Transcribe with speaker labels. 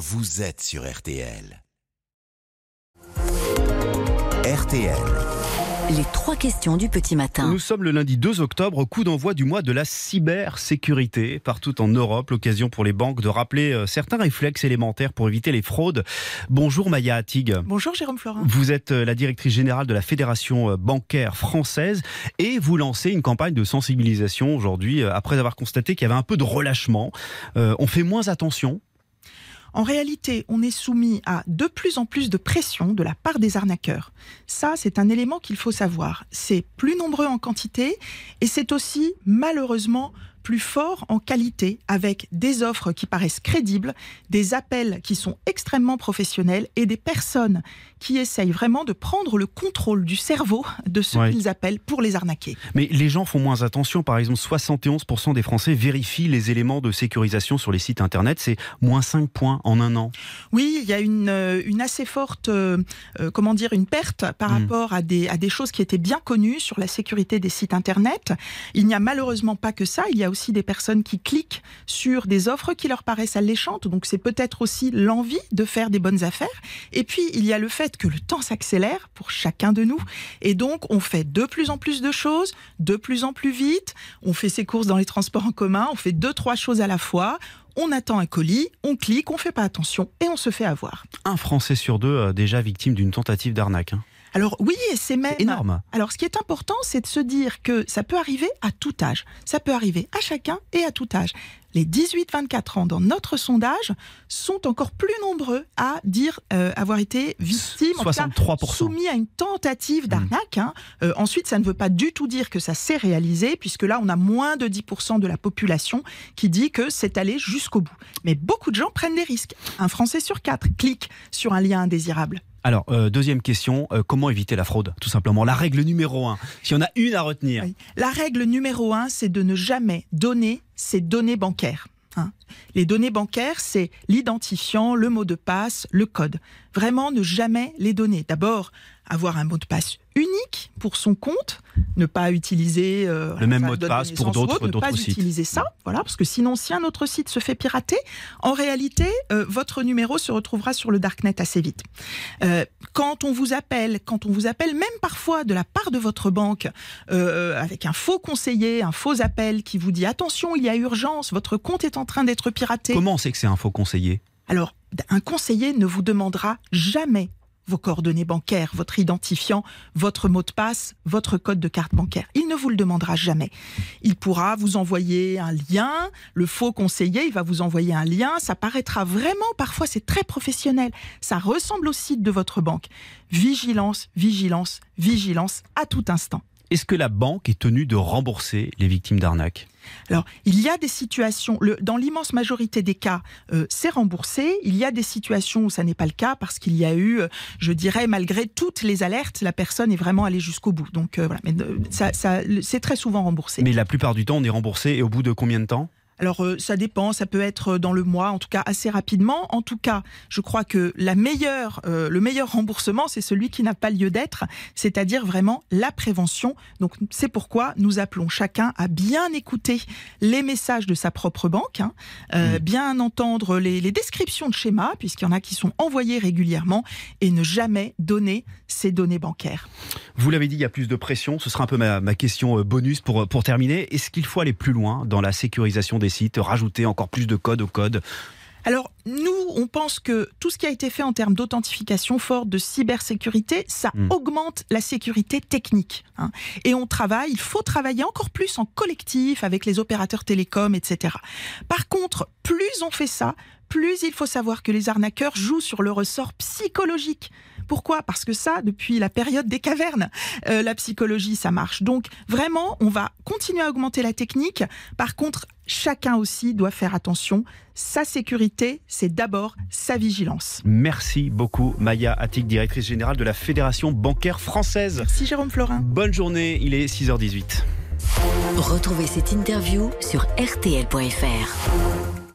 Speaker 1: vous êtes sur RTL. RTL.
Speaker 2: Les trois questions du petit matin.
Speaker 3: Nous sommes le lundi 2 octobre, coup d'envoi du mois de la cybersécurité. Partout en Europe, l'occasion pour les banques de rappeler euh, certains réflexes élémentaires pour éviter les fraudes. Bonjour Maya Attig.
Speaker 4: Bonjour Jérôme Florin.
Speaker 3: Vous êtes euh, la directrice générale de la Fédération euh, bancaire française et vous lancez une campagne de sensibilisation aujourd'hui après avoir constaté qu'il y avait un peu de relâchement. on fait moins attention
Speaker 4: en réalité, on est soumis à de plus en plus de pression de la part des arnaqueurs. Ça, c'est un élément qu'il faut savoir. C'est plus nombreux en quantité et c'est aussi malheureusement plus fort en qualité, avec des offres qui paraissent crédibles, des appels qui sont extrêmement professionnels et des personnes qui essayent vraiment de prendre le contrôle du cerveau de ce qu'ils appellent pour les arnaquer.
Speaker 3: Mais les gens font moins attention. Par exemple, 71% des Français vérifient les éléments de sécurisation sur les sites Internet. C'est moins 5 points en un an.
Speaker 4: Oui, il y a une, euh, une assez forte, euh, euh, comment dire, une perte par hmm. rapport à des, à des choses qui étaient bien connues sur la sécurité des sites Internet. Il n'y a malheureusement pas que ça. Il y a aussi des personnes qui cliquent sur des offres qui leur paraissent alléchantes. Donc c'est peut-être aussi l'envie de faire des bonnes affaires. Et puis il y a le fait que le temps s'accélère pour chacun de nous. Et donc on fait de plus en plus de choses, de plus en plus vite. On fait ses courses dans les transports en commun, on fait deux, trois choses à la fois on attend un colis, on clique, on fait pas attention et on se fait avoir.
Speaker 3: Un Français sur deux euh, déjà victime d'une tentative d'arnaque. Hein.
Speaker 4: Alors oui, et c'est même
Speaker 3: énorme.
Speaker 4: Alors ce qui est important, c'est de se dire que ça peut arriver à tout âge. Ça peut arriver à chacun et à tout âge. Les 18-24 ans dans notre sondage sont encore plus nombreux à dire euh, avoir été victimes,
Speaker 3: 63%.
Speaker 4: soumis à une tentative mmh. d'arnaque. Hein. Euh, ensuite, ça ne veut pas du tout dire que ça s'est réalisé, puisque là, on a moins de 10% de la population qui dit que c'est allé jusqu'au bout. Mais beaucoup de gens prennent des risques. Un Français sur quatre clique sur un lien indésirable.
Speaker 3: Alors, euh, deuxième question, euh, comment éviter la fraude Tout simplement, la règle numéro un, si on a une à retenir.
Speaker 4: La règle numéro un, c'est de ne jamais donner ses données bancaires. Hein. Les données bancaires, c'est l'identifiant, le mot de passe, le code. Vraiment, ne jamais les donner. D'abord, avoir un mot de passe unique pour son compte, ne pas utiliser
Speaker 3: euh, le même mot de passe pour d'autres
Speaker 4: ne pas utiliser ça, voilà, parce que sinon, si un autre site se fait pirater, en réalité, euh, votre numéro se retrouvera sur le darknet assez vite. Euh, quand on vous appelle, quand on vous appelle, même parfois de la part de votre banque, avec un faux conseiller, un faux appel qui vous dit attention, il y a urgence, votre compte est en train d'être piraté.
Speaker 3: Comment on sait que c'est un faux conseiller?
Speaker 4: Alors, un conseiller ne vous demandera jamais vos coordonnées bancaires, votre identifiant, votre mot de passe, votre code de carte bancaire. Il ne vous le demandera jamais. Il pourra vous envoyer un lien, le faux conseiller, il va vous envoyer un lien, ça paraîtra vraiment, parfois c'est très professionnel, ça ressemble au site de votre banque. Vigilance, vigilance, vigilance à tout instant.
Speaker 3: Est-ce que la banque est tenue de rembourser les victimes d'arnaques?
Speaker 4: Alors, il y a des situations, dans l'immense majorité des cas, euh, c'est remboursé. Il y a des situations où ça n'est pas le cas parce qu'il y a eu, euh, je dirais, malgré toutes les alertes, la personne est vraiment allée jusqu'au bout. Donc euh, voilà, mais ça, c'est très souvent remboursé.
Speaker 3: Mais la plupart du temps, on est remboursé et au bout de combien de temps?
Speaker 4: Alors euh, ça dépend, ça peut être dans le mois, en tout cas assez rapidement. En tout cas, je crois que la meilleure, euh, le meilleur remboursement, c'est celui qui n'a pas lieu d'être, c'est-à-dire vraiment la prévention. Donc c'est pourquoi nous appelons chacun à bien écouter les messages de sa propre banque, hein, euh, mmh. bien entendre les, descriptions de schémas, puisqu'il y en a qui sont envoyés régulièrement, et ne jamais donner ses données bancaires.
Speaker 3: Vous l'avez dit, il y a plus de pression. Ce sera un peu ma, ma question bonus pour, pour terminer. Est-ce qu'il faut aller plus loin dans la sécurisation des sites, rajouter encore plus de code au code
Speaker 4: alors, nous, on pense que tout ce qui a été fait en termes d'authentification forte, de cybersécurité, ça hmm. augmente la sécurité technique. Hein. Et on travaille, il faut travailler encore plus en collectif avec les opérateurs télécoms, etc. Par contre, plus on fait ça, plus il faut savoir que les arnaqueurs jouent sur le ressort psychologique. Pourquoi? Parce que ça, depuis la période des cavernes, euh, la psychologie, ça marche. Donc vraiment, on va continuer à augmenter la technique. Par contre, chacun aussi doit faire attention. Sa sécurité, c'est d'abord sa vigilance.
Speaker 3: Merci beaucoup, Maya Attic, directrice générale de la Fédération bancaire française.
Speaker 4: Merci, Jérôme Florin.
Speaker 3: Bonne journée, il est 6h18.
Speaker 2: Retrouvez cette interview sur rtl.fr.